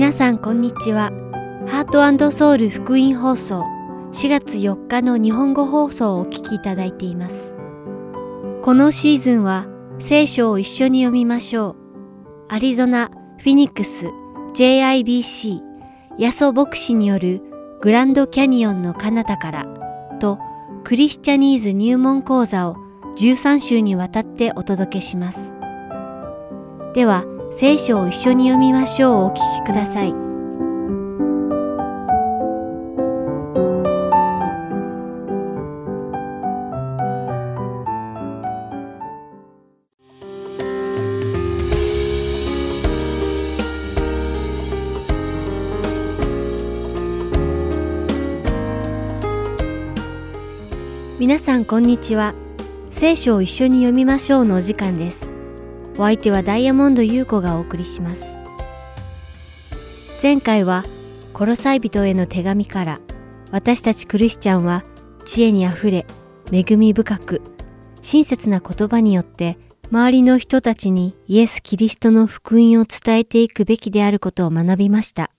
皆さんこんにちは。ハートソウル福音放送4月4日の日本語放送をお聞きいただいています。このシーズンは聖書を一緒に読みましょう。アリゾナ、フィニックス、JIBC、ヤソ牧師によるグランドキャニオンの彼方からとクリスチャニーズ入門講座を13週にわたってお届けします。では、聖書を一緒に読みましょうをお聞きください。皆さんこんにちは。聖書を一緒に読みましょうのお時間です。お相手はダイヤモンド優子がお送りします。前回は、コロサイ人への手紙から、私たちクリスチャンは知恵にあふれ、恵み深く、親切な言葉によって、周りの人たちにイエス・キリストの福音を伝えていくべきであることを学びました。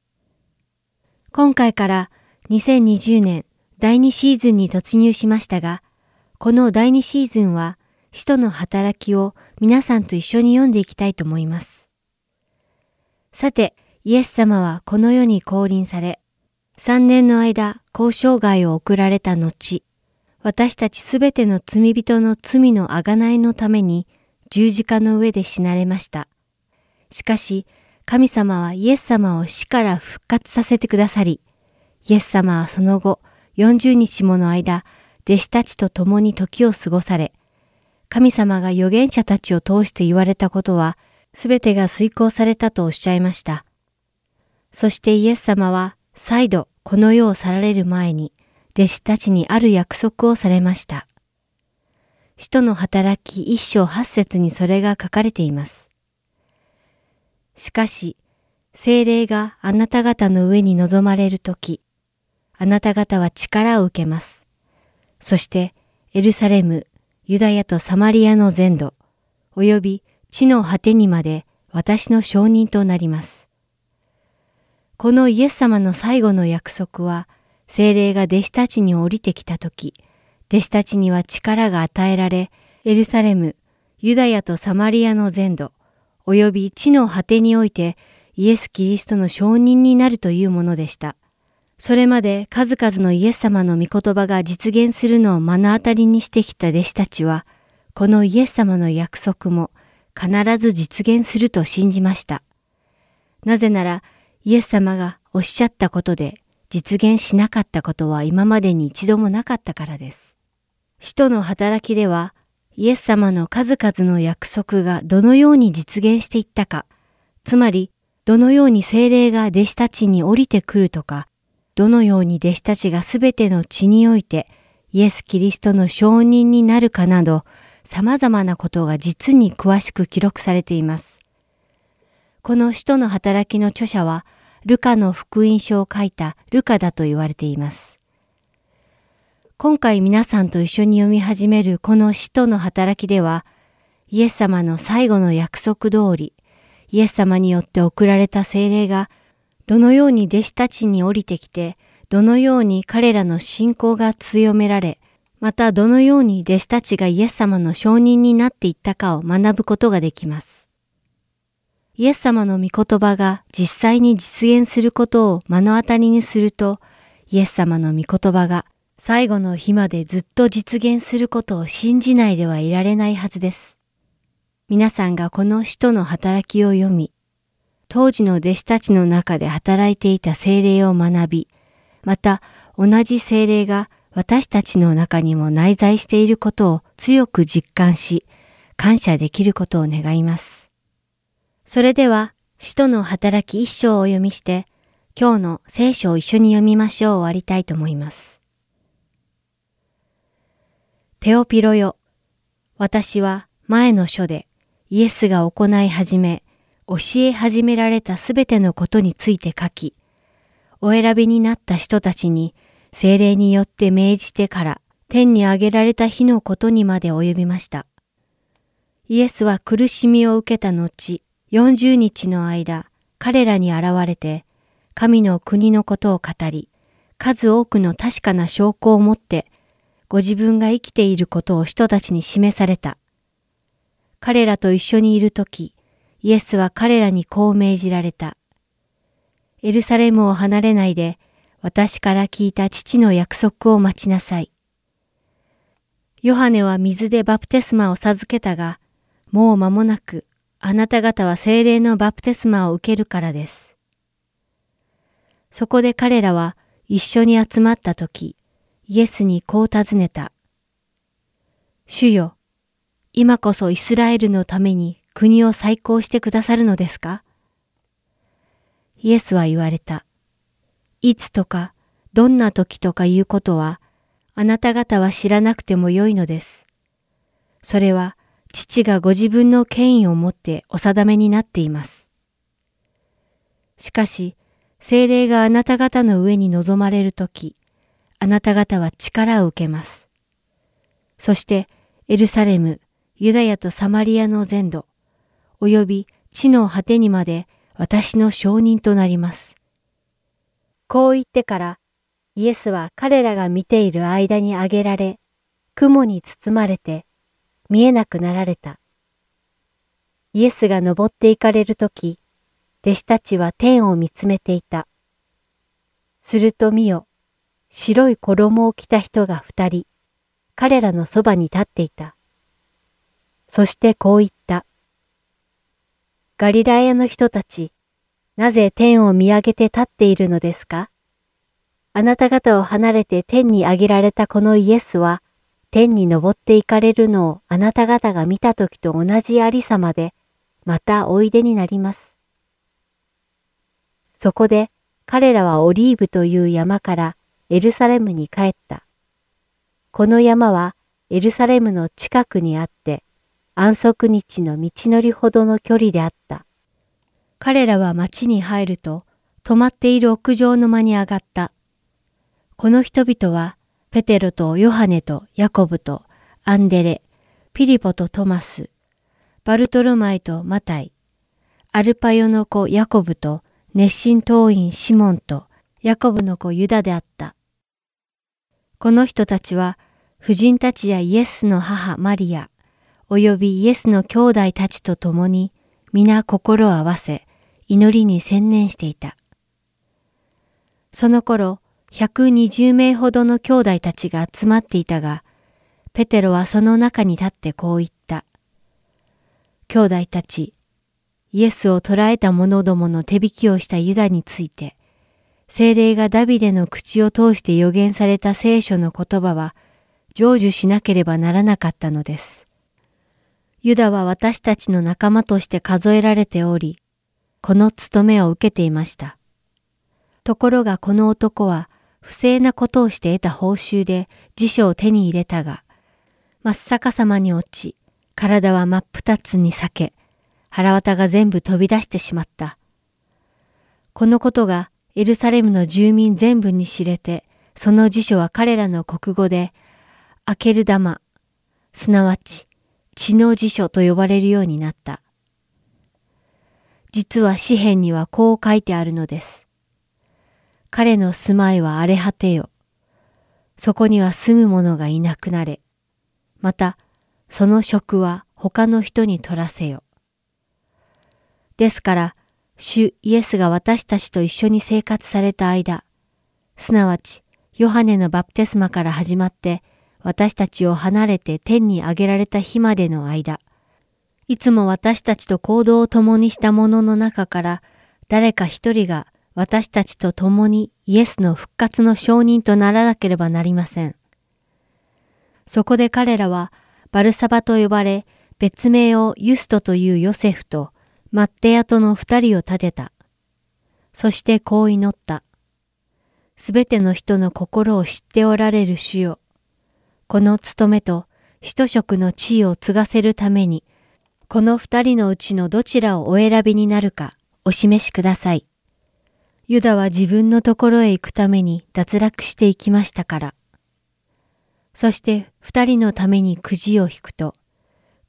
今回から2020年第2シーズンに突入しましたが、この第2シーズンは、使徒の働きを皆さんと一緒に読んでいきたいと思います。さて、イエス様はこの世に降臨され、3年の間、交渉外を送られた後、私たちすべての罪人の罪のあがないのために十字架の上で死なれました。しかし、神様はイエス様を死から復活させてくださり、イエス様はその後、40日もの間、弟子たちと共に時を過ごされ、神様が預言者たちを通して言われたことは、すべてが遂行されたとおっしゃいました。そしてイエス様は、再度この世を去られる前に、弟子たちにある約束をされました。使徒の働き一章八節にそれが書かれています。しかし、精霊があなた方の上に臨まれるとき、あなた方は力を受けます。そして、エルサレム、ユダヤとサマリアの全土、および地の果てにまで私の証人となります。このイエス様の最後の約束は、精霊が弟子たちに降りてきたとき、弟子たちには力が与えられ、エルサレム、ユダヤとサマリアの全土、および地の果てにおいて、イエス・キリストの証人になるというものでした。それまで数々のイエス様の御言葉が実現するのを目の当たりにしてきた弟子たちは、このイエス様の約束も必ず実現すると信じました。なぜなら、イエス様がおっしゃったことで実現しなかったことは今までに一度もなかったからです。使徒の働きでは、イエス様の数々の約束がどのように実現していったか、つまり、どのように精霊が弟子たちに降りてくるとか、どのように弟子たちがすべての地においてイエス・キリストの証人になるかなど様々なことが実に詳しく記録されています。この使徒の働きの著者はルカの福音書を書いたルカだと言われています。今回皆さんと一緒に読み始めるこの使徒の働きではイエス様の最後の約束通りイエス様によって送られた精霊がどのように弟子たちに降りてきて、どのように彼らの信仰が強められ、またどのように弟子たちがイエス様の証人になっていったかを学ぶことができます。イエス様の御言葉が実際に実現することを目の当たりにすると、イエス様の御言葉が最後の日までずっと実現することを信じないではいられないはずです。皆さんがこの使徒の働きを読み、当時の弟子たちの中で働いていた精霊を学び、また同じ精霊が私たちの中にも内在していることを強く実感し、感謝できることを願います。それでは、使徒の働き一章を読みして、今日の聖書を一緒に読みましょう終わりたいと思います。テオピロよ、私は前の書でイエスが行い始め、教え始められたすべてのことについて書き、お選びになった人たちに精霊によって命じてから天に上げられた日のことにまで及びました。イエスは苦しみを受けた後、40日の間、彼らに現れて、神の国のことを語り、数多くの確かな証拠を持って、ご自分が生きていることを人たちに示された。彼らと一緒にいるとき、イエスは彼らにこう命じられた。エルサレムを離れないで、私から聞いた父の約束を待ちなさい。ヨハネは水でバプテスマを授けたが、もう間もなくあなた方は精霊のバプテスマを受けるからです。そこで彼らは一緒に集まった時、イエスにこう尋ねた。主よ、今こそイスラエルのために国を再興してくださるのですか？イエスは言われた。いつとか、どんな時とかいうことは、あなた方は知らなくてもよいのです。それは、父がご自分の権威を持ってお定めになっています。しかし、精霊があなた方の上に臨まれるとき、あなた方は力を受けます。そして、エルサレム、ユダヤとサマリアの全土、及び地の果てにまで私の証人となります。こう言ってから、イエスは彼らが見ている間に上げられ、雲に包まれて、見えなくなられた。イエスが登って行かれるとき、弟子たちは天を見つめていた。すると見よ、白い衣を着た人が二人、彼らのそばに立っていた。そしてこう言った。ガリラヤの人たち、なぜ天を見上げて立っているのですか？あなた方を離れて天に上げられたこのイエスは、天に登って行かれるのをあなた方が見た時と同じありさまで、またおいでになります。そこで彼らはオリーブという山からエルサレムに帰った。この山はエルサレムの近くにあって、安息日の道のりほどの距離であった。彼らは町に入ると、泊まっている屋上の間に上がった。この人々はペテロとヨハネとヤコブとアンデレ、ピリポとトマス、バルトルマイとマタイ、アルパヨの子ヤコブと熱心党員シモンとヤコブの子ユダであった。この人たちは、婦人たちやイエスの母マリア、およびイエスの兄弟たちと共に、皆心を合わせ、祈りに専念していた。その頃、120名ほどの兄弟たちが集まっていたが、ペテロはその中に立ってこう言った。兄弟たち、イエスを捕らえた者どもの手引きをしたユダについて、精霊がダビデの口を通して予言された聖書の言葉は成就しなければならなかったのです。ユダは私たちの仲間として数えられており、この務めを受けていました。ところがこの男は不正なことをして得た報酬で辞書を手に入れたが、真っ逆さまに落ち、体は真っ二つに裂け、腹渡が全部飛び出してしまった。このことがエルサレムの住民全部に知れて、その辞書は彼らの国語で、アケル玉、すなわち血の辞書と呼ばれるようになった。実は詩篇にはこう書いてあるのです。彼の住まいは荒れ果てよ。そこには住む者がいなくなれ。また、その職は他の人に取らせよ。ですから、主イエスが私たちと一緒に生活された間、すなわち、ヨハネのバプテスマから始まって、私たちを離れて天に上げられた日までの間、いつも私たちと行動を共にした者の中から、誰か一人が私たちと共にイエスの復活の証人とならなければなりません。そこで彼らはバルサバと呼ばれ、別名をユストというヨセフとマッテヤとの二人を立てた。そしてこう祈った。すべての人の心を知っておられる主よ。この務めと使徒職の地位を継がせるために、この二人のうちのどちらをお選びになるかお示しください。ユダは自分のところへ行くために脱落していきましたから。そして二人のためにくじを引くと、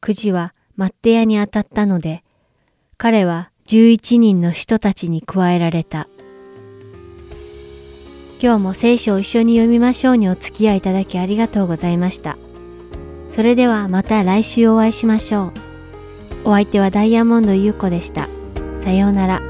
くじはマッテヤに当たったので、彼は十一人の人たちに加えられた。今日も聖書を一緒に読みましょうにお付き合いいただきありがとうございました。それではまた来週お会いしましょう。お相手はダイヤモンド優子でした。さようなら。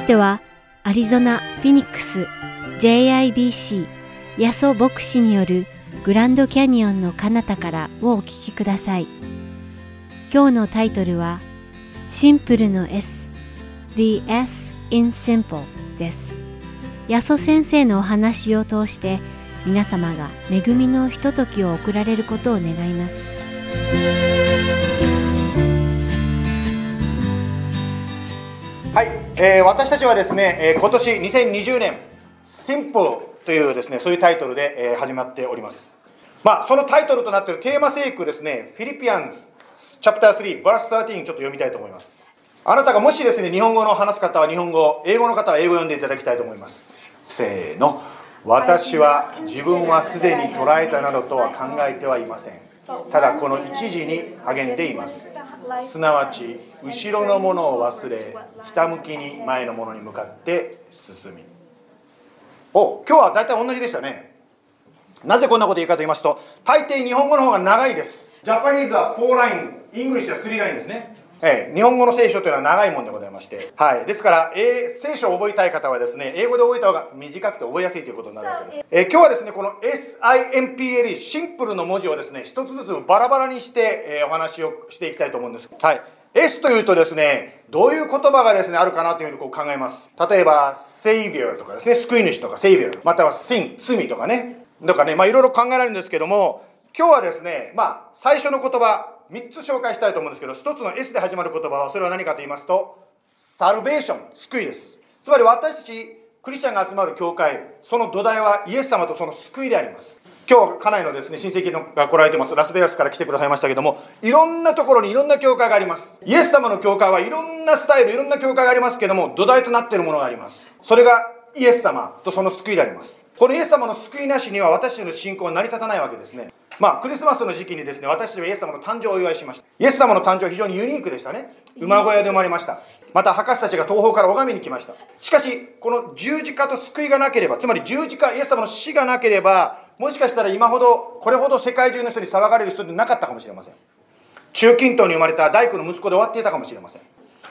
しては、アリゾナ・フィニックス JIBC ヤソ牧師によるグランドキャニオンの彼方からをお聞きください。今日のタイトルはシンプルの S The S in Simple です。ヤソ先生のお話を通して皆様が恵みのひとときを送られることを願います。はい、えー、私たちはですね、えー、今年2020年シンプルというですねそういうタイトルで、えー、始まっております。まあそのタイトルとなっているテーマ聖句ですね、フィリピアンズチャプター3バース13ちょっと読みたいと思います。あなたがもしですね日本語の話す方は日本語、英語の方は英語を読んでいただきたいと思います。せーの。私は自分はすでに捉えたなどとは考えてはいませんただこの一時に励んでいます。すなわち後ろのものを忘れひたむきに前のものに向かって進み。お今日は大体同じでしたね。なぜこんなこと言うかと言いますと大抵日本語の方が長いです。 Japanese は4 line English は3ラインですね。えー、日本語の聖書というのは長いもんでございまして、はい、ですから、えー、聖書を覚えたい方はですね英語で覚えた方が短くて覚えやすいということになるわけです、えー、今日はですねこの SIMPLE シンプルの文字をですね一つずつバラバラにして、えー、お話をしていきたいと思うんです、はい、S というとですねどういう言葉がですねあるかなというふうにこう考えます。例えば Savior とかですね救い主とか Savior または Sin 罪とかね。とかね。まあいろいろ考えられるんですけども今日はですねまあ最初の言葉3つ紹介したいと思うんですけど1つの S で始まる言葉はそれは何かと言いますとサルベーション救いです。つまり私たちクリスチャンが集まる教会その土台はイエス様とその救いであります。今日家内のですね親戚のが来られてます。ラスベガスから来てくださいましたけどもいろんなところにいろんな教会があります。イエス様の教会はいろんなスタイルいろんな教会がありますけども土台となっているものがあります。それがイエス様とその救いであります。このイエス様の救いなしには私たちの信仰は成り立たないわけですね。まあ、クリスマスの時期にですね、私たちはイエス様の誕生をお祝いしました。イエス様の誕生は非常にユニークでしたね。馬小屋で生まれました。また、博士たちが東方から拝みに来ました。しかし、この十字架と救いがなければ、つまり十字架、イエス様の死がなければ、もしかしたら今ほど、これほど世界中の人に騒がれる人でなかったかもしれません。中近東に生まれた大工の息子で終わっていたかもしれません。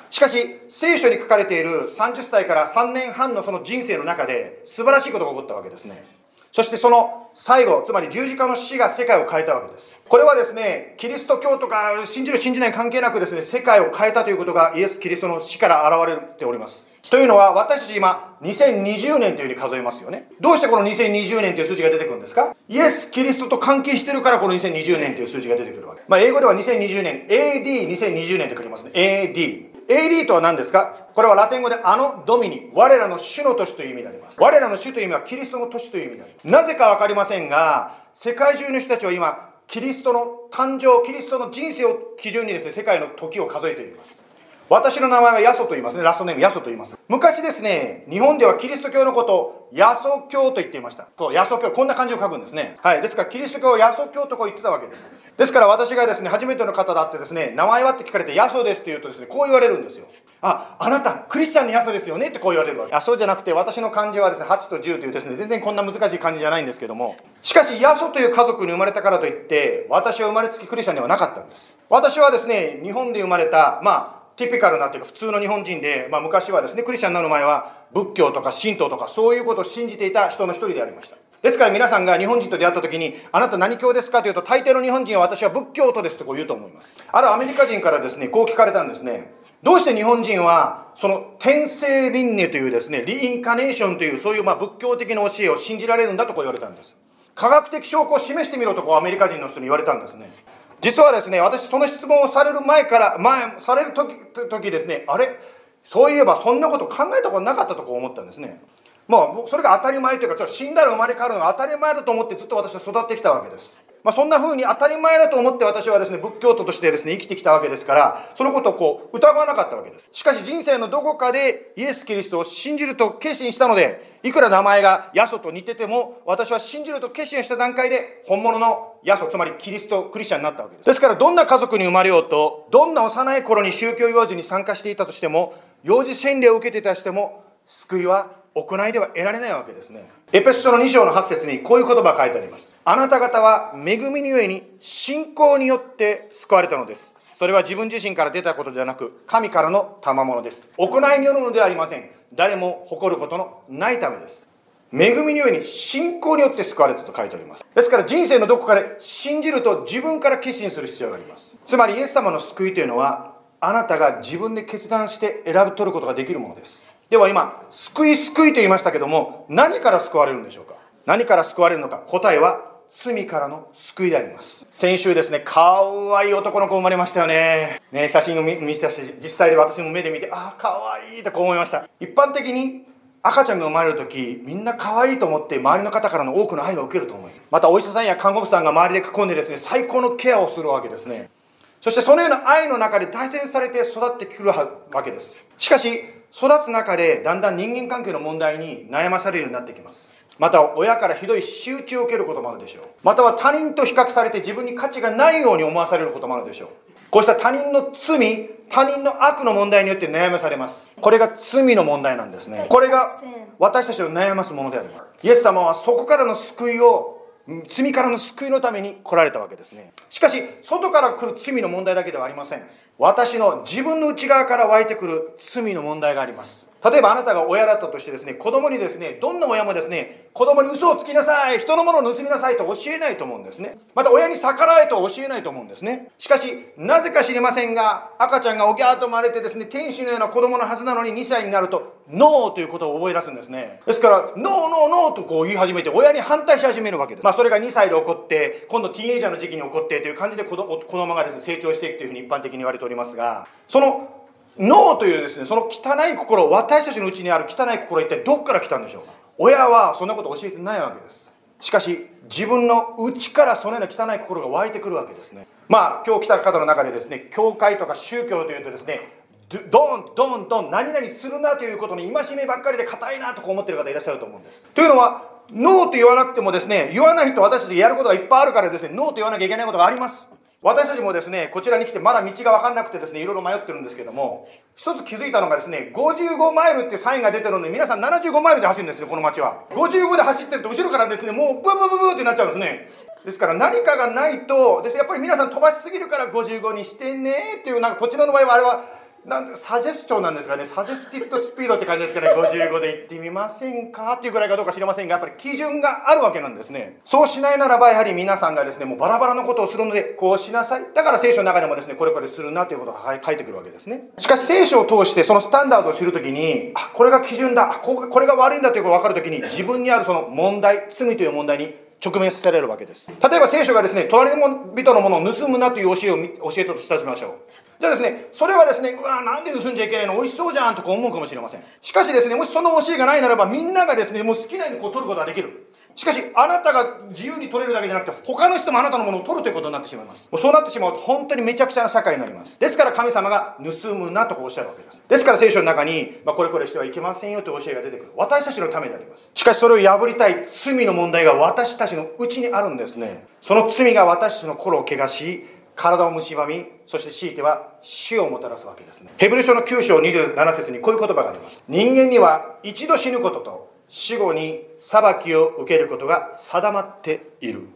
しかし、聖書に書かれている30歳から3年半のその人生の中で、素晴らしいことが起こったわけですね。そしてその最後、つまり十字架の死が世界を変えたわけです。これはですね、キリスト教とか信じる信じない関係なくですね、世界を変えたということがイエス・キリストの死から現れております。というのは私たち今2020年というふうに数えますよね。どうしてこの2020年という数字が出てくるんですか？イエス・キリストと関係してるからこの2020年という数字が出てくるわけ。まあ英語では2020年、AD2020 年って書きますね。AD。AD とは何ですか？これはラテン語であのドミニ、我らの主の都市という意味であります。我らの主という意味はキリストの都市という意味であります。なぜかわかりませんが、世界中の人たちは今、キリストの誕生、キリストの人生を基準にですね、世界の時を数えています。私の名前はヤソと言いますね。ラストネームヤソと言います。昔ですね、日本ではキリスト教のことをヤソ教と言っていました。そう、ヤソ教。こんな漢字を書くんですね。はい。ですから、キリスト教をヤソ教とこう言ってたわけです。ですから私がですね、初めての方だってですね、名前はって聞かれてヤソですって言うとですね、こう言われるんですよ。あ、あなた、クリスチャンのヤソですよね？ってこう言われるわけ。あ、そじゃなくて、私の漢字はですね、8と10というですね、全然こんな難しい漢字じゃないんですけども、しかし、ヤソという家族に生まれたからといって、私は生まれつきクリスチャンではなかったんです。私はですね、日本で生まれた、まあ、ティピカルなっていうか普通の日本人で、まあ、昔はですねクリスチャンになる前は仏教とか神道とかそういうことを信じていた人の一人でありました。ですから皆さんが日本人と出会った時にあなた何教ですかというと大抵の日本人は私は仏教徒ですとこう言うと思います。あるアメリカ人からですねこう聞かれたんですね。どうして日本人はその天性輪廻というですねリインカネーションというそういうまあ仏教的な教えを信じられるんだとこう言われたんです。科学的証拠を示してみろとこうアメリカ人の人に言われたんですね。実はですね、私その質問をされる前から、前、される時、時ですね、あれ？そういえばそんなこと考えたことなかったとこ思ったんですね。まあそれが当たり前というか、死んだら生まれ変わるのが当たり前だと思ってずっと私は育ってきたわけです。まあ、そんな風に当たり前だと思って私はですね、仏教徒としてですね、生きてきたわけですから、そのことをこう、疑わなかったわけです。しかし人生のどこかでイエス・キリストを信じると決心したので、いくら名前がヤソと似てても、私は信じると決心した段階で、本物のヤソ、つまりキリスト、クリスチャンになったわけです。ですから、どんな家族に生まれようと、どんな幼い頃に宗教行事に参加していたとしても、幼児洗礼を受けていたとしても、救いは行いでは得られないわけですね。エペス書の2章の8節にこういう言葉が書いてあります。あなた方は恵みにゆえに信仰によって救われたのです。それは自分自身から出たことではなく、神からの賜物です。行いによるのではありません。誰も誇ることのないためです。恵みによに信仰によって救われたと書いております。ですから人生のどこかで信じると自分から決心する必要があります。つまりイエス様の救いというのは、あなたが自分で決断して選び取ることができるものです。では今、救い救いと言いましたけども、何から救われるんでしょうか？何から救われるのか？答えは罪からの救いであります。先週ですねかわいい男の子生まれましたよね。ね写真を見せたし実際で私も目で見てああかわいいとこう思いました。一般的に赤ちゃんが生まれる時みんな可愛いと思って周りの方からの多くの愛を受けると思います。またお医者さんや看護婦さんが周りで囲んでですね最高のケアをするわけですね。そしてそのような愛の中で大切されて育ってくるわけです。しかし育つ中でだんだん人間関係の問題に悩まされるようになってきます。また親からひどい仕打ちを受けることもあるでしょう。または他人と比較されて自分に価値がないように思わされることもあるでしょう。こうした他人の罪他人の悪の問題によって悩まされます。これが罪の問題なんですね。これが私たちを悩ますものであります。イエス様はそこからの救いを罪からの救いのために来られたわけですね。しかし外から来る罪の問題だけではありません。私の自分の内側から湧いてくる罪の問題があります。例えばあなたが親だったとしてですね、子供にですね、どんな親もですね、子供に嘘をつきなさい、人のものを盗みなさいと教えないと思うんですね。また親に逆らえと教えないと思うんですね。しかし、なぜか知りませんが、赤ちゃんがおぎゃーと生まれてですね、天使のような子供のはずなのに2歳になると、ノーということを覚え出すんですね。ですから、ノーノーノーとこう言い始めて、親に反対し始めるわけです。まあ、それが2歳で起こって、今度ティーンエイジャーの時期に起こってという感じで子供がですね、成長していくというふうに一般的に言われておりますが、その脳というですね、その汚い心、私たちのうちにある汚い心、一体どっから来たんでしょうか？親はそんなこと教えてないわけです。しかし、自分の内からそのような汚い心が湧いてくるわけですね。まあ、今日来た方の中でですね、教会とか宗教というとですね、ドンドンドン何々するなということに戒めばっかりで硬いなと思ってる方いらっしゃると思うんです。というのは、ノーと言わなくてもですね、言わないと私たちやることがいっぱいあるからですね、ノーと言わなきゃいけないことがあります。私たちもですね、こちらに来てまだ道が分かんなくてですね、いろいろ迷ってるんですけども、一つ気づいたのがですね、55マイルってサインが出てるので、皆さん75マイルで走るんですね、この街は。55で走ってると、後ろからですね、もうブブブブってなっちゃうんですね。ですから何かがないと、ですやっぱり皆さん飛ばしすぎるから55にしてねっていう、なんかこちらの場合はあれは、なんサジェスチョンなんですかね。サジェスティッドスピードって感じですからね55で行ってみませんかっていうぐらいかどうか知りませんがやっぱり基準があるわけなんですね。そうしないならばやはり皆さんがですねもうバラバラのことをするのでこうしなさい。だから聖書の中でもですねこれこれするなということが書いてくるわけですね。しかし聖書を通してそのスタンダードを知るときにあこれが基準だ。これが悪いんだということが分かるときに自分にあるその問題罪という問題に直面されるわけです。例えば聖書がですね、隣の人のものを盗むなという教えを教えたとしたしましょう。じゃあですね、それはですね、うわなんで盗んじゃいけないの？美味しそうじゃんとか思うかもしれません。しかしですね、もしその教えがないならば、みんながですね、もう好きなようにこう取ることができる。しかし、あなたが自由に取れるだけじゃなくて、他の人もあなたのものを取るということになってしまいます。もうそうなってしまうと、本当にめちゃくちゃな社会になります。ですから神様が盗むなとおっしゃるわけです。ですから聖書の中に、まあ、これこれしてはいけませんよという教えが出てくる。私たちのためであります。しかしそれを破りたい罪の問題が私たちのうちにあるんですね。その罪が私たちの心を汚し、体を蝕み、そして強いては死をもたらすわけですね。ヘブル書の9章27節にこういう言葉があります。人間には一度死ぬことと死後に裁きを受けることが定まっている。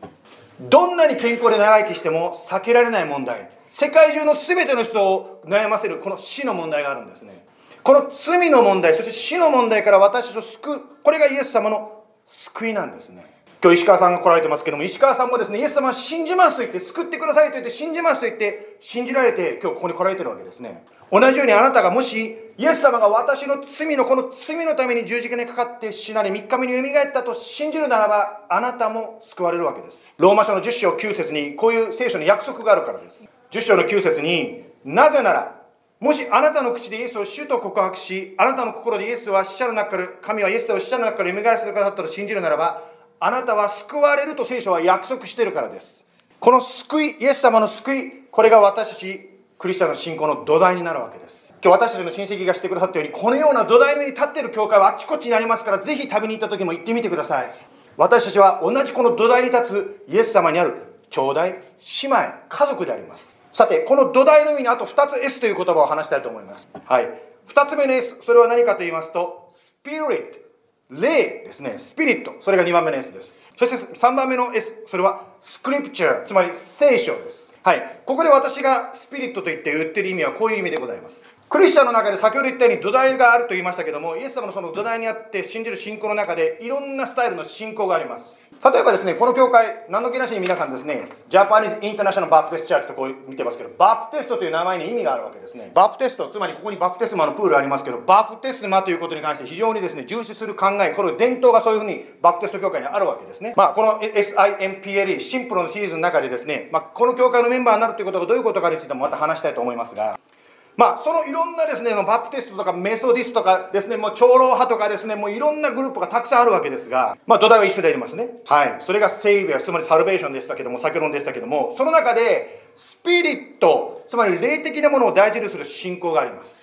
どんなに健康で長生きしても避けられない問題。世界中の全ての人を悩ませるこの死の問題があるんですね。この罪の問題そして死の問題から私を救う。これがイエス様の救いなんですね。今日石川さんが来られてますけども石川さんもですねイエス様は信じますと言って救ってくださいと言って信じますと言って信じられて今日ここに来られてるわけですね。同じようにあなたがもしイエス様が私の罪のこの罪のために十字架にかかって死なれ3日目によみがえったと信じるならばあなたも救われるわけです。ローマ書の10章9節にこういう聖書の約束があるからです。10章の9節になぜならもしあなたの口でイエスを主と告白しあなたの心でイエスは死者の中から神はイエスを死者の中から蘇らせてくださったと信じるならばあなたは救われると聖書は約束しているからです。この救いイエス様の救いこれが私たちクリスチャンの信仰の土台になるわけです。今日私たちの親戚がしてくださったようにこのような土台の上に立っている教会はあっちこっちにありますからぜひ旅に行った時も行ってみてください。私たちは同じこの土台に立つイエス様にある兄弟姉妹家族であります。さてこの土台の上にあと2つ S という言葉を話したいと思います。はい。2つ目の S それは何かと言いますとスピリット霊ですね。スピリットそれが2番目の S です。そして3番目の S それはスクリプチャーつまり聖書です。はい。ここで私がスピリットと言って売ってる意味はこういう意味でございます。クリスチャンの中で先ほど言ったように土台があると言いましたけども、イエス様のその土台にあって信じる信仰の中でいろんなスタイルの信仰があります。例えばですね、この教会、何の気なしに皆さんですね、ジャパニーズ・インターナショナル・バプテスト・チャーチとこう見てますけど、バプテストという名前に意味があるわけですね。バプテスト、つまりここにバプテスマのプールありますけど、バプテスマということに関して非常にですね、重視する考え、これ伝統がそういうふうにバプテスト教会にあるわけですね。まあ、この SIMPLE、シンプルのシリーズの中でですね、まあ、この教会のメンバーになるということがどういうことかについてもまた話したいと思いますが、まあ、そのいろんなですね、バプテストとかメソディストとかですね、もう長老派とかですね、もういろんなグループがたくさんあるわけですが、まあ土台は一緒でありますね。はい。それがセイビア、つまりサルベーションでしたけども、先ほどでしたけども、その中で、スピリット、つまり霊的なものを大事にする信仰があります。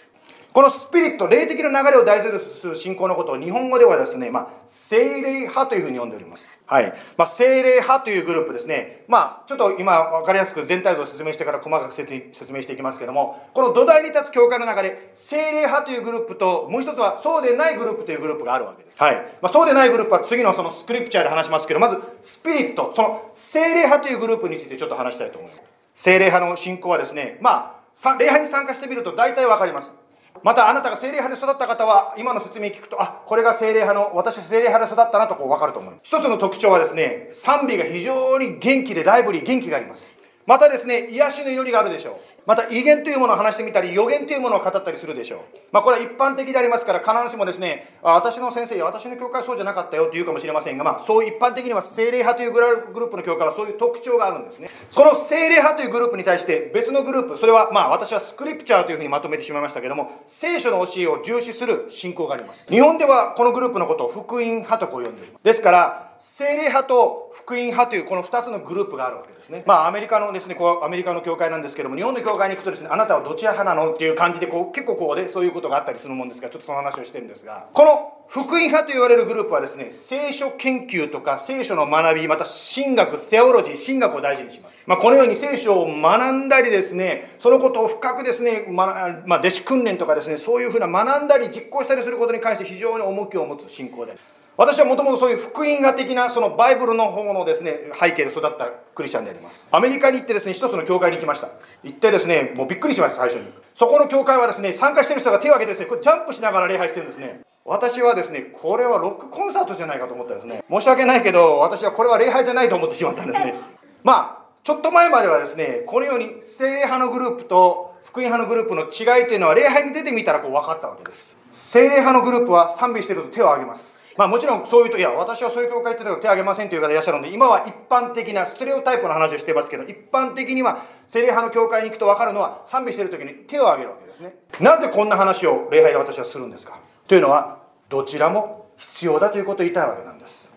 このスピリット、霊的な流れを大事にする信仰のことを日本語ではですね、まあ、精霊派というふうに呼んでおります。はい。まあ、精霊派というグループですね。まあ、ちょっと今分かりやすく全体像を説明してから細かく説明していきますけども、この土台に立つ教会の中で、精霊派というグループと、もう一つはそうでないグループというグループがあるわけです。はい。まあ、そうでないグループは次のそのスクリプチャーで話しますけど、まず、スピリット、その精霊派というグループについてちょっと話したいと思います。精霊派の信仰はですね、まあ、礼拝に参加してみると大体分かります。またあなたが精霊派で育った方は今の説明聞くとあこれが精霊派の私は精霊派で育ったなとこう分かると思います。一つの特徴はですね賛美が非常に元気でライブリー元気があります。またですね癒しの祈りがあるでしょう。また威厳というものを話してみたり予言というものを語ったりするでしょう、まあ、これは一般的でありますから必ずしもですね私の先生や私の教会はそうじゃなかったよと言うかもしれませんが、まあ、そう一般的には精霊派というグループの教会はそういう特徴があるんですね。その精霊派というグループに対して別のグループそれはまあ私はスクリプチャーというふうにまとめてしまいましたけども聖書の教えを重視する信仰があります。日本ではこのグループのことを福音派とこう呼んでいます。ですから精霊派と福音派というこの2つのグループがあるわけですね。まあアメリカのですね、こうアメリカの教会なんですけども、日本の教会に行くとですね、あなたはどちら派なのっていう感じでこう結構こうでそういうことがあったりするもんですが、ちょっとその話をしてるんですが、この福音派と言われるグループはですね、聖書研究とか聖書の学び、また神学、セオロジー、神学を大事にします。まあこのように聖書を学んだりですね、そのことを深くですね、まあ、まあ、弟子訓練とかですね、そういうふうな学んだり実行したりすることに関して非常に重きを持つ信仰である。私はもともとそういう福音派的なそのバイブルの方のですね背景で育ったクリスチャンであります。アメリカに行ってですね一つの教会に行きました。行ってですねもうびっくりしました最初に。そこの教会はですね参加してる人が手を挙げてですねこれジャンプしながら礼拝してるんですね。私はですねこれはロックコンサートじゃないかと思ったんですね。申し訳ないけど私はこれは礼拝じゃないと思ってしまったんですね。まあちょっと前まではですねこのように精霊派のグループと福音派のグループの違いというのは礼拝に出てみたらこう分かったわけです。精霊派のグループは賛美してると手を挙げますまあもちろんそういうと、いや、私はそういう教会って手を挙げませんという方いらっしゃるので、今は一般的なステレオタイプの話をしてますけど、一般的には、精霊派の教会に行くと分かるのは、賛美してる時に手を挙げるわけですね。なぜこんな話を礼拝で私はするんですか？というのは、どちらも必要だということを言いたいわけなんです。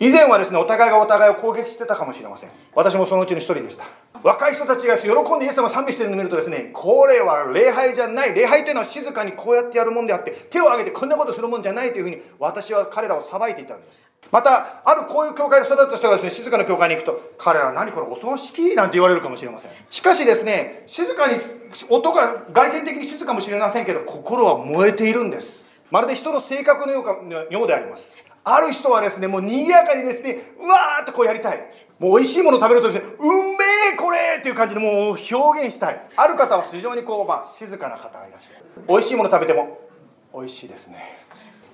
以前はですねお互いがお互いを攻撃してたかもしれません私もそのうちの一人でした若い人たちが喜んでイエス様を賛美してるのを見るとですねこれは礼拝じゃない。礼拝というのは静かにこうやってやるもんであって手を挙げてこんなことするもんじゃないというふうに私は彼らを裁いていたわけです。またあるこういう教会で育った人がですね静かな教会に行くと彼らは何これお葬式なんて言われるかもしれません。しかしですね静かに音が外見的に静かもしれませんけど心は燃えているんです。まるで人の性格のようであります。ある人はですね、もう賑やかにですね、うわーっとこうやりたい。もう美味しいもの食べるとですね、うんえこれっていう感じでもう表現したい。ある方は非常にこう、まあ、静かな方がいらっしゃる。美味しいもの食べても、美味しいですね。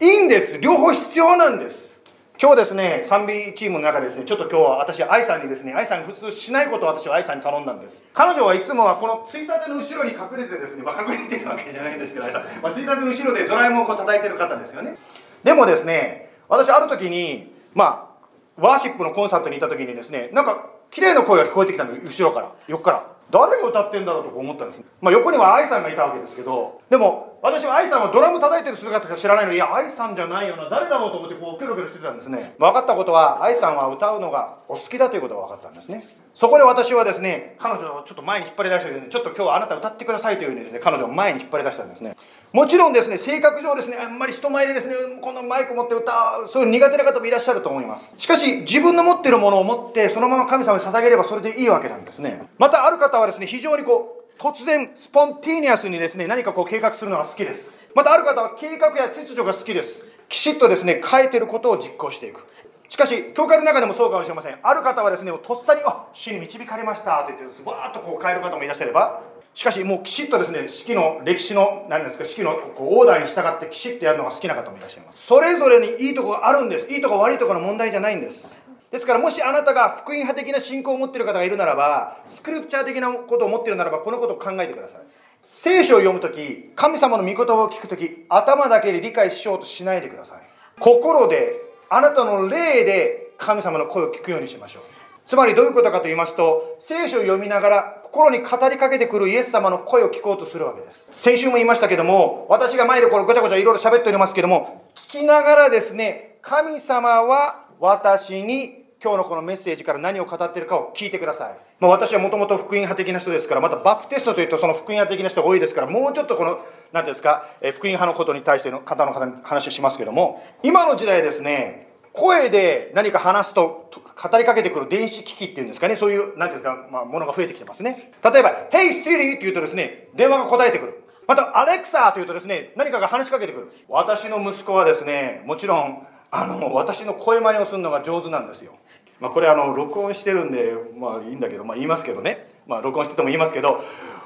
いいんです。両方必要なんです。今日ですね、賛美チームの中でですね、ちょっと今日は私、愛さんにですね、愛さんに普通しないことを私は愛さんに頼んだんです。彼女はいつもはこのついたての後ろに隠れてですね、まあ、隠れてるわけじゃないんですけど、愛さん、まあ、ついたての後ろでドラえもんをこう叩いてる方ですよね。でもですね、私ある時にまあワーシップのコンサートにいた時にですねなんか綺麗な声が聞こえてきたの後ろから横から。誰が歌ってんだろうと思ったんです、まあ、横には愛さんがいたわけですけどでも私は愛さんはドラム叩いてる姿しか知らないのにいや愛さんじゃないよな誰だろうと思ってこうキョロキョロしてたんですね。分かったことは愛さんは歌うのがお好きだということが分かったんですね。そこで私はですね彼女をちょっと前に引っ張り出して、ちょっと今日はあなた歌ってくださいというふうにですね彼女を前に引っ張り出したんですね。もちろんですね、性格上ですね、あんまり人前でですね、このマイク持って歌う、そういう苦手な方もいらっしゃると思います。しかし、自分の持ってるものを持って、そのまま神様に捧げればそれでいいわけなんですね。また、ある方はですね、非常にこう、突然、スポンティニアスにですね、何かこう計画するのが好きです。また、ある方は計画や秩序が好きです。きちっとですね、書いてることを実行していく。しかし教会の中でもそうかもしれませんある方はですねとっさに「あ死に導かれました」と言ってわーっとこう変える方もいらっしゃればしかしもうきちっとですね式の歴史の何ですか式のこうオーダーに従ってきちっとやるのが好きな方もいらっしゃいます。それぞれにいいとこがあるんです。いいとこ悪いとこの問題じゃないんです。ですからもしあなたが福音派的な信仰を持っている方がいるならばスクリプチャー的なことを持っているならばこのことを考えてください。聖書を読むとき神様の御言葉を聞くとき頭だけで理解しようとしないでください。心であなたの霊で神様の声を聞くようにしましょう。つまりどういうことかと言いますと聖書を読みながら心に語りかけてくるイエス様の声を聞こうとするわけです。先週も言いましたけども私が前でこれごちゃごちゃいろいろ喋っておりますけども聞きながらですね神様は私に今日のこのメッセージから何を語っているかを聞いてください、まあ、私はもともと福音派的な人ですからまたバプテストというとその福音派的な人が多いですからもうちょっとこの何ですか、え福音派のことに対しての方の話をしますけども今の時代ですね声で何か話すと語りかけてくる電子機器っていうんですかね、そういう、なんていうか、まあ、ものが増えてきてますね。例えば、Hey Siri って言うとですね、電話が答えてくる。また、Alexa と言うとですね、何かが話しかけてくる。私の息子はですね、もちろん、あの、私の声真似をするのが上手なんですよ。まあ、これあの、録音してるんで、まあいいんだけど、まあ言いますけどね。まあ録音してても言いますけど、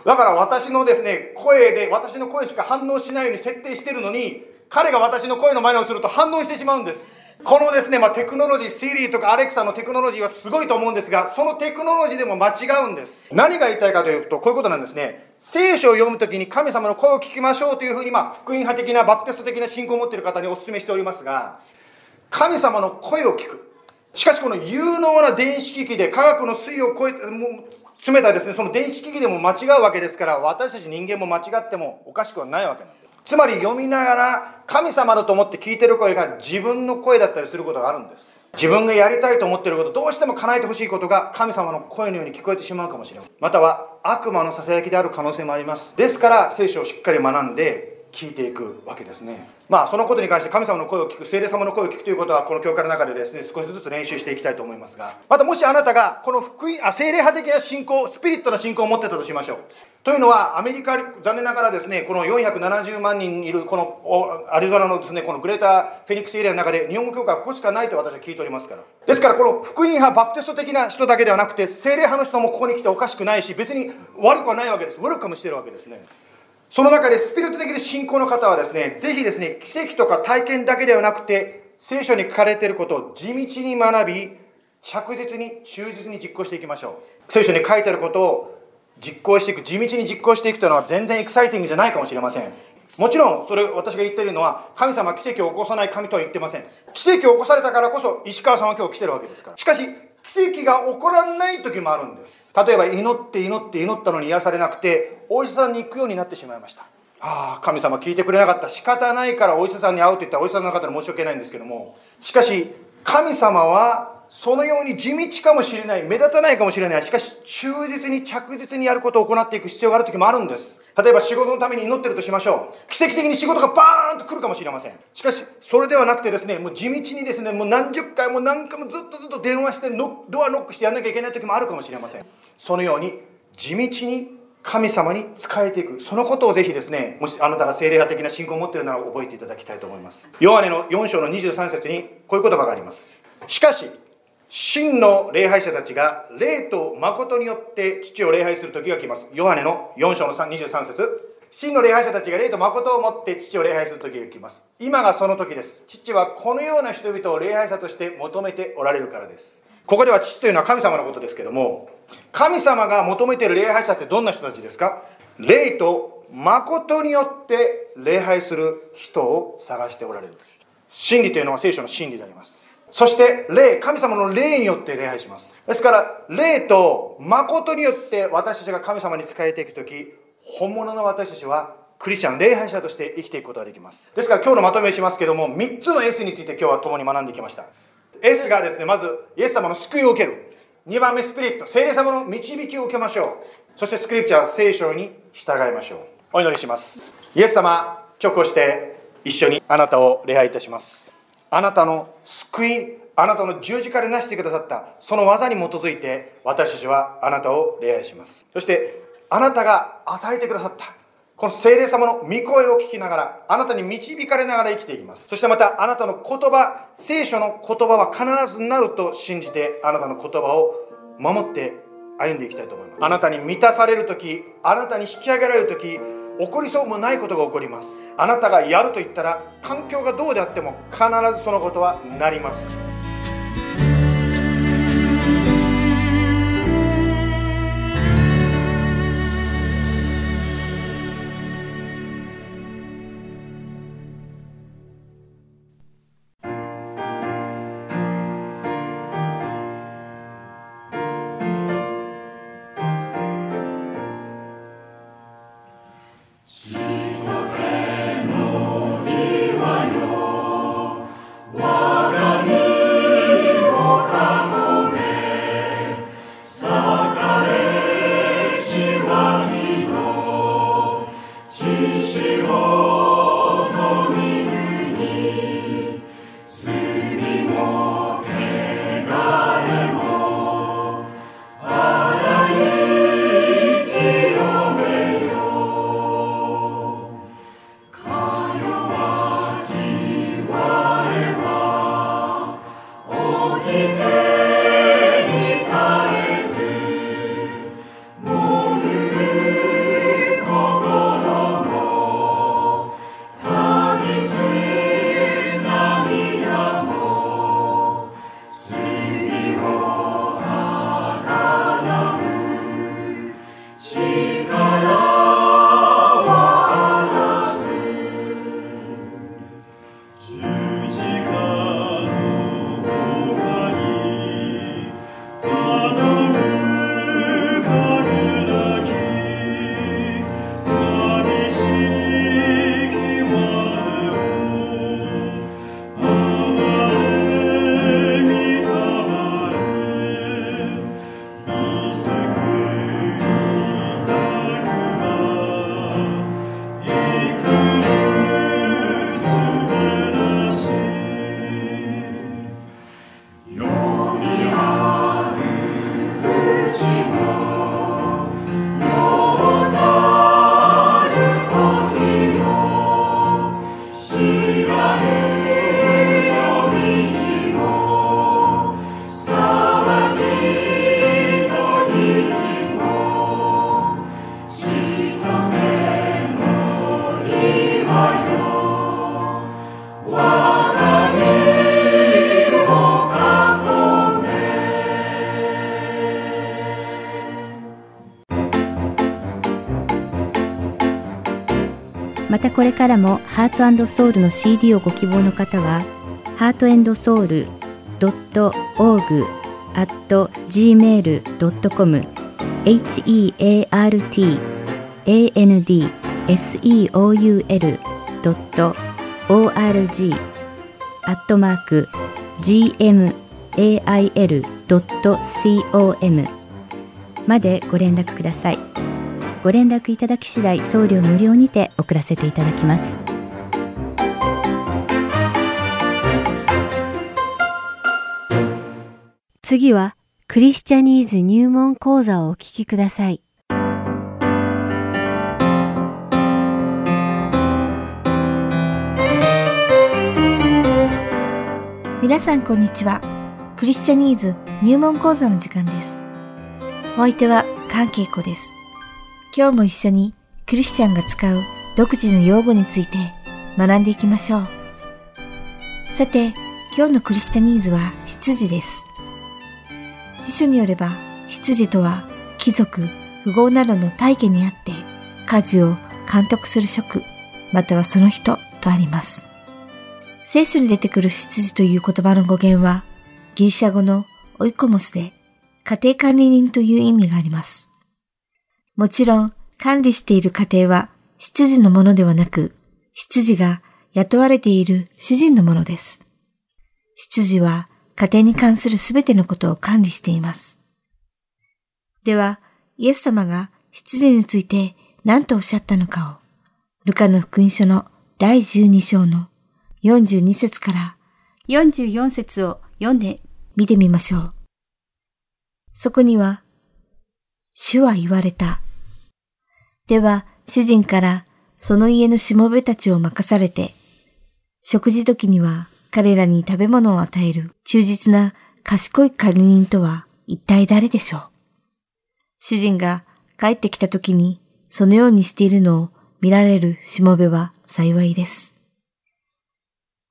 だから私のですね、声で、私の声しか反応しないように設定してるのに、彼が私の声の真似をすると反応してしまうんです。このですね、まあ、テクノロジー、シリーとかアレクサのテクノロジーはすごいと思うんですが、そのテクノロジーでも間違うんです。何が言いたいかというと、こういうことなんですね。聖書を読むときに神様の声を聞きましょうというふうに、まあ、福音派的なバプテスト的な信仰を持っている方にお勧めしておりますが、神様の声を聞く。しかしこの有能な電子機器で科学の推移を超えて、もう詰めたですね、その電子機器でも間違うわけですから、私たち人間も間違ってもおかしくはないわけなんです。つまり読みながら神様だと思って聞いてる声が自分の声だったりすることがあるんです。自分がやりたいと思ってることどうしても叶えてほしいことが神様の声のように聞こえてしまうかもしれません。または悪魔のささやきである可能性もあります。ですから聖書をしっかり学んで聞いていくわけですね。まあそのことに関して神様の声を聞く、聖霊様の声を聞くということはこの教会の中でですね、少しずつ練習していきたいと思いますが、またもしあなたがこの福音、あ、聖霊派的な信仰、スピリットの信仰を持ってたとしましょう。というのは、アメリカ、残念ながらですね、この470万人いるこのアリゾナのですね、このグレーターフェニックスエリアの中で日本語教会はここしかないと私は聞いておりますから。ですからこの福音派、バプテスト的な人だけではなくて、聖霊派の人もここに来ておかしくないし、別に悪くはないわけです。悪くもしてるわけですね。その中でスピリット的な信仰の方はですね、ぜひですね、奇跡とか体験だけではなくて、聖書に書かれていることを地道に学び、着実に忠実に実行していきましょう。聖書に書いてあることを実行していく、地道に実行していくというのは全然エキサイティングじゃないかもしれません。もちろん、それ私が言っているのは、神様は奇跡を起こさない神とは言ってません。奇跡を起こされたからこそ、石川さんは今日来てるわけですから。しかし、奇跡が起こらない時もあるんです例えば祈って祈って祈ったのに癒されなくてお医者さんに行くようになってしまいましたああ神様聞いてくれなかった仕方ないからお医者さんに会うと言ったらお医者さんの方に申し訳ないんですけどもしかし神様はそのように地道かもしれない目立たないかもしれないしかし忠実に着実にやることを行っていく必要がある時もあるんです例えば仕事のために祈ってるとしましょう。奇跡的に仕事がバーンと来るかもしれません。しかし、それではなくてですね、もう地道にですね、もう何十回も何回もずっとずっと電話してドアノックしてやんなきゃいけない時もあるかもしれません。そのように地道に神様に仕えていく。そのことをぜひですね、もしあなたが精霊派的な信仰を持っているなら覚えていただきたいと思います。ヨハネの4章の23節にこういう言葉があります。しかし、真の礼拝者たちが霊と誠によって父を礼拝する時が来ます。ヨハネの4章の23節真の礼拝者たちが霊と誠をもって父を礼拝する時が来ます。今がその時です。父はこのような人々を礼拝者として求めておられるからです。ここでは父というのは神様のことですけども、神様が求めている礼拝者ってどんな人たちですか？霊と誠によって礼拝する人を探しておられる。真理というのは聖書の真理であります。そして霊、神様の霊によって礼拝します。ですから、霊と誠によって私たちが神様に仕えていくとき、本物の私たちはクリスチャン、礼拝者として生きていくことができます。ですから今日のまとめしますけども、3つの S について今日は共に学んできました。S がですね、まず、イエス様の救いを受ける。2番目、スピリット、聖霊様の導きを受けましょう。そしてスクリプチャー、聖書に従いましょう。お祈りします。イエス様、曲をして一緒にあなたを礼拝いたします。あなたの救い、あなたの十字架で成してくださったその技に基づいて私たちはあなたを礼拝しますそしてあなたが与えてくださったこの聖霊様の御声を聞きながら、あなたに導かれながら生きていきます。そしてまた、あなたの言葉、聖書の言葉は必ずなると信じて、あなたの言葉を守って歩んでいきたいと思います。あなたに満たされる時、あなたに引き上げられる時、起こりそうもないことが起こります。あなたがやると言ったら、環境がどうであっても必ずそのことはなります。からもハートソウルの CD をご希望の方は、ハートソウル .org at gmail.com heart and seoul.org アットマーク gmail.com までご連絡ください。ご連絡いただき次第送料無料にて送らせていただきます。次はクリスチャニーズ入門講座をお聞きください。皆さんこんにちは。クリスチャニーズ入門講座の時間です。お相手は関係子です。今日も一緒にクリスチャンが使う独自の用語について学んでいきましょう。さて、今日のクリスチャニーズは執事です。辞書によれば、執事とは貴族、富豪などの大家にあって家事を監督する職、またはその人とあります。聖書に出てくる執事という言葉の語源は、ギリシャ語のオイコモスで家庭管理人という意味があります。もちろん、管理している家庭は、執事のものではなく、執事が雇われている主人のものです。執事は家庭に関するすべてのことを管理しています。では、イエス様が執事について何とおっしゃったのかを、ルカの福音書の第12章の42節から44節を読んで見てみましょう。そこには、主は言われた。では、主人からその家のしもべたちを任されて、食事時には彼らに食べ物を与える忠実な賢い管理人とは一体誰でしょう？主人が帰ってきた時にそのようにしているのを見られるしもべは幸いです。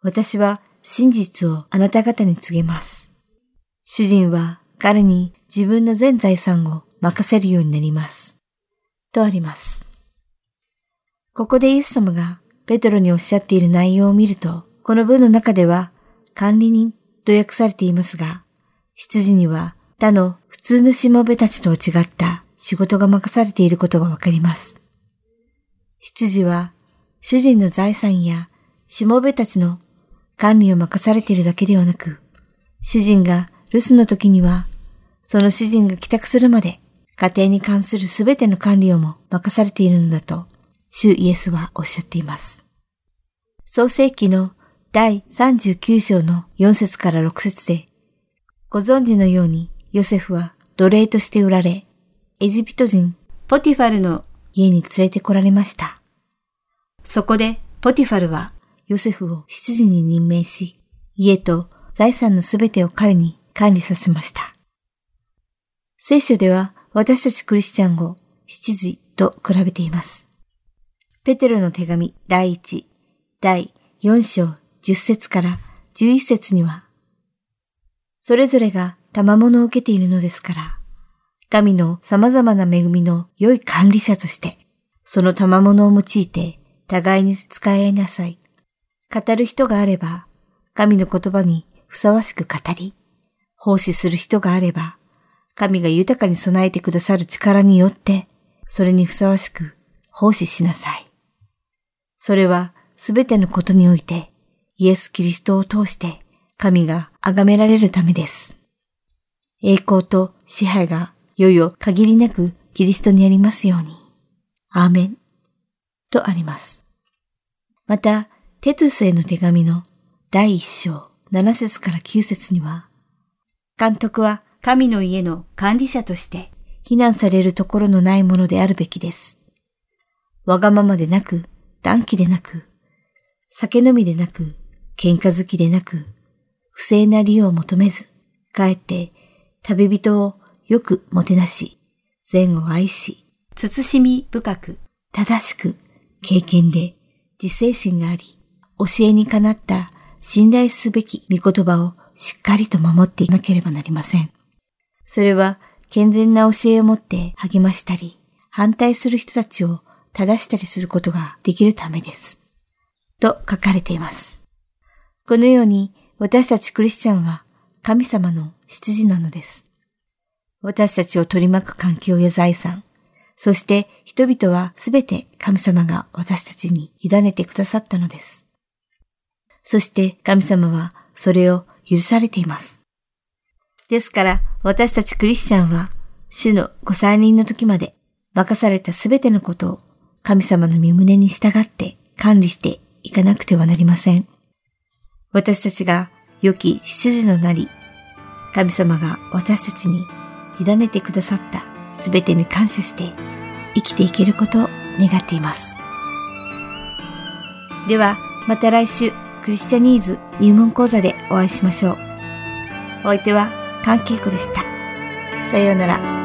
私は真実をあなた方に告げます。主人は彼に自分の全財産を任せるようになります。とあります。ここでイエス様がペトロにおっしゃっている内容を見ると、この文の中では管理人と訳されていますが、羊には他の普通のしもべたちとは違った仕事が任されていることがわかります。羊は主人の財産やしもべたちの管理を任されているだけではなく、主人が留守の時には、その主人が帰宅するまで家庭に関するすべての管理をも任されているのだと、主イエスはおっしゃっています。創世記の第39章の4節から6節で、ご存知のようにヨセフは奴隷として売られ、エジプト人ポティファルの家に連れてこられました。そこでポティファルはヨセフを執事に任命し、家と財産のすべてを彼に管理させました。聖書では私たちクリスチャンを七時と比べています。ペテロの手紙第一、第四章十節から十一節には、それぞれが賜物を受けているのですから、神の様々な恵みの良い管理者として、その賜物を用いて互いに使い合いなさい。語る人があれば、神の言葉にふさわしく語り、奉仕する人があれば、神が豊かに備えてくださる力によって、それにふさわしく奉仕しなさい。それはすべてのことにおいて、イエス・キリストを通して神が崇められるためです。栄光と支配がいよいよ限りなくキリストにありますように。アーメン。とあります。また、テトゥスへの手紙の第一章七節から九節には、監督は神の家の管理者として非難されるところのないものであるべきです。わがままでなく、短気でなく、酒飲みでなく、喧嘩好きでなく、不正な利用を求めず、かえって旅人をよくもてなし、善を愛し、慎み深く、正しく、経験で、自制心があり、教えにかなった信頼すべき御言葉をしっかりと守っていなければなりません。それは健全な教えを持って励ましたり、反対する人たちを正したりすることができるためです。と書かれています。このように私たちクリスチャンは神様の羊なのです。私たちを取り巻く環境や財産、そして人々はすべて神様が私たちに委ねてくださったのです。そして神様はそれを許されています。ですから私たちクリスチャンは主のご再臨の時まで任されたすべてのことを神様の身胸に従って管理していかなくてはなりません。私たちが良き羊のなり、神様が私たちに委ねてくださったすべてに感謝して生きていけることを願っています。では、また来週クリスチャニーズ入門講座でお会いしましょう。お相手は関係子でした。さようなら。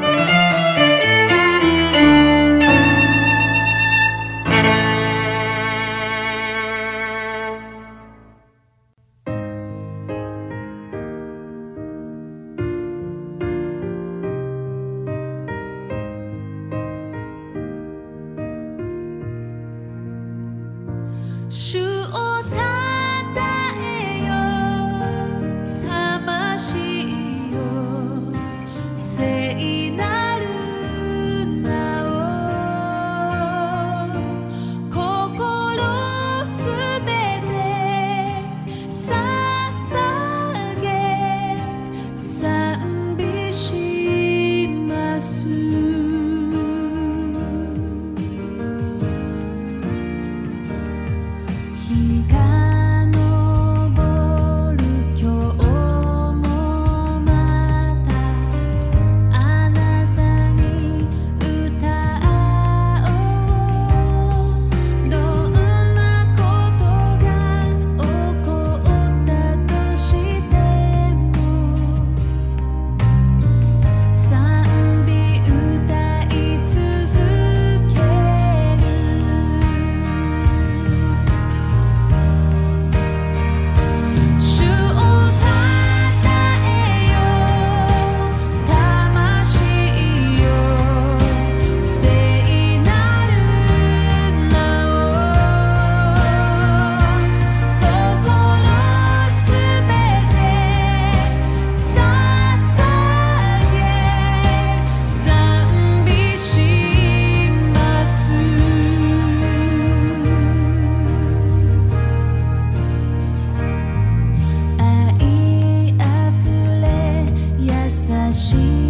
心